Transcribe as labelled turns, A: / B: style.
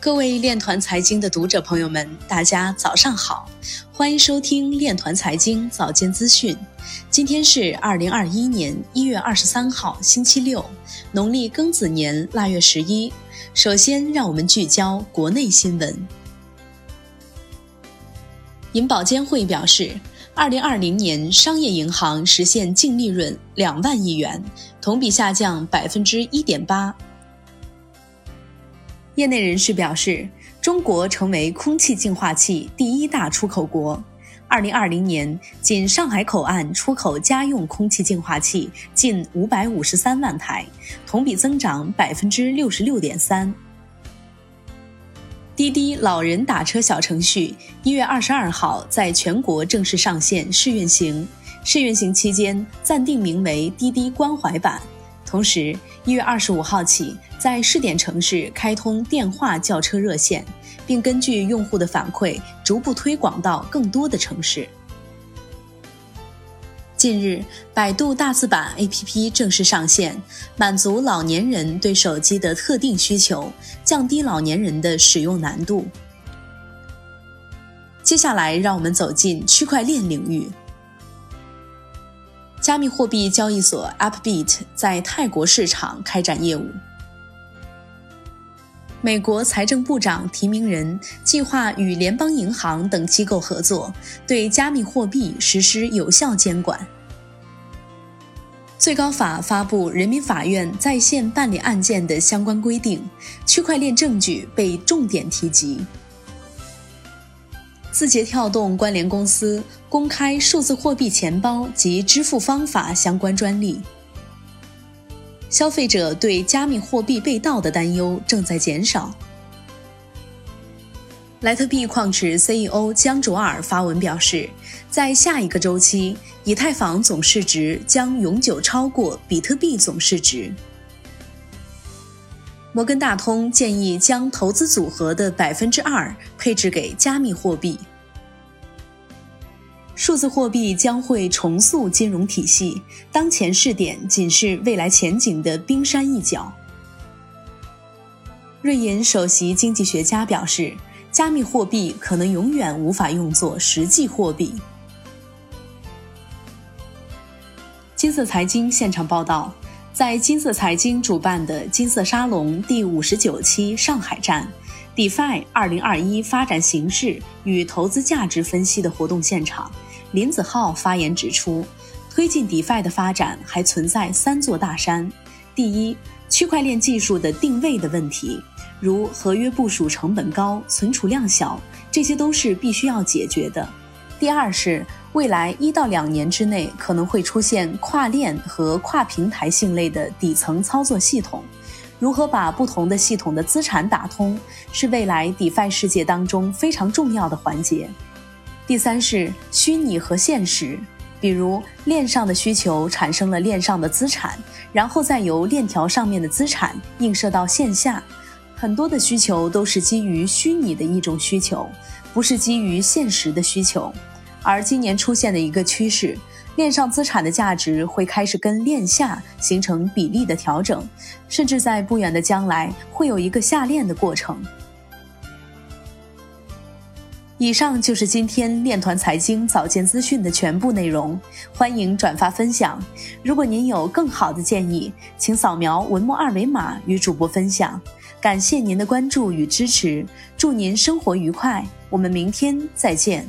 A: 各位链团财经的读者朋友们，大家早上好，欢迎收听链团财经早间资讯。今天是二零二一年一月二十三号，星期六，农历庚子年腊月十一。首先，让我们聚焦国内新闻。银保监会表示，二零二零年商业银行实现净利润两万亿元，同比下降百分之一点八。业内人士表示，中国成为空气净化器第一大出口国。二零二零年，仅上海口岸出口家用空气净化器近五百五十三万台，同比增长百分之六十六点三。滴滴老人打车小程序一月二十二号在全国正式上线试运行，试运行期间暂定名为“滴滴关怀版”。同时，一月二十五号起，在试点城市开通电话叫车热线，并根据用户的反馈，逐步推广到更多的城市。近日，百度大字版 APP 正式上线，满足老年人对手机的特定需求，降低老年人的使用难度。接下来，让我们走进区块链领域。加密货币交易所 Upbit 在泰国市场开展业务。美国财政部长提名人计划与联邦银行等机构合作，对加密货币实施有效监管。最高法发布人民法院在线办理案件的相关规定，区块链证据被重点提及。字节跳动关联公司公开数字货币钱包及支付方法相关专利。消费者对加密货币被盗的担忧正在减少。莱特币矿池 CEO 江卓尔发文表示，在下一个周期，以太坊总市值将永久超过比特币总市值。摩根大通建议将投资组合的百分之二配置给加密货币。数字货币将会重塑金融体系，当前试点仅是未来前景的冰山一角。瑞银首席经济学家表示，加密货币可能永远无法用作实际货币。金色财经现场报道。在金色财经主办的金色沙龙第五十九期上海站，DeFi 二零二一发展形势与投资价值分析的活动现场，林子浩发言指出，推进 DeFi 的发展还存在三座大山：第一，区块链技术的定位的问题，如合约部署成本高、存储量小，这些都是必须要解决的；第二是。未来一到两年之内可能会出现跨链和跨平台性类的底层操作系统，如何把不同的系统的资产打通，是未来 DeFi 世界当中非常重要的环节。第三是虚拟和现实，比如链上的需求产生了链上的资产，然后再由链条上面的资产映射到线下，很多的需求都是基于虚拟的一种需求，不是基于现实的需求。而今年出现的一个趋势，链上资产的价值会开始跟链下形成比例的调整，甚至在不远的将来会有一个下链的过程。以上就是今天链团财经早间资讯的全部内容，欢迎转发分享。如果您有更好的建议，请扫描文末二维码与主播分享。感谢您的关注与支持，祝您生活愉快，我们明天再见。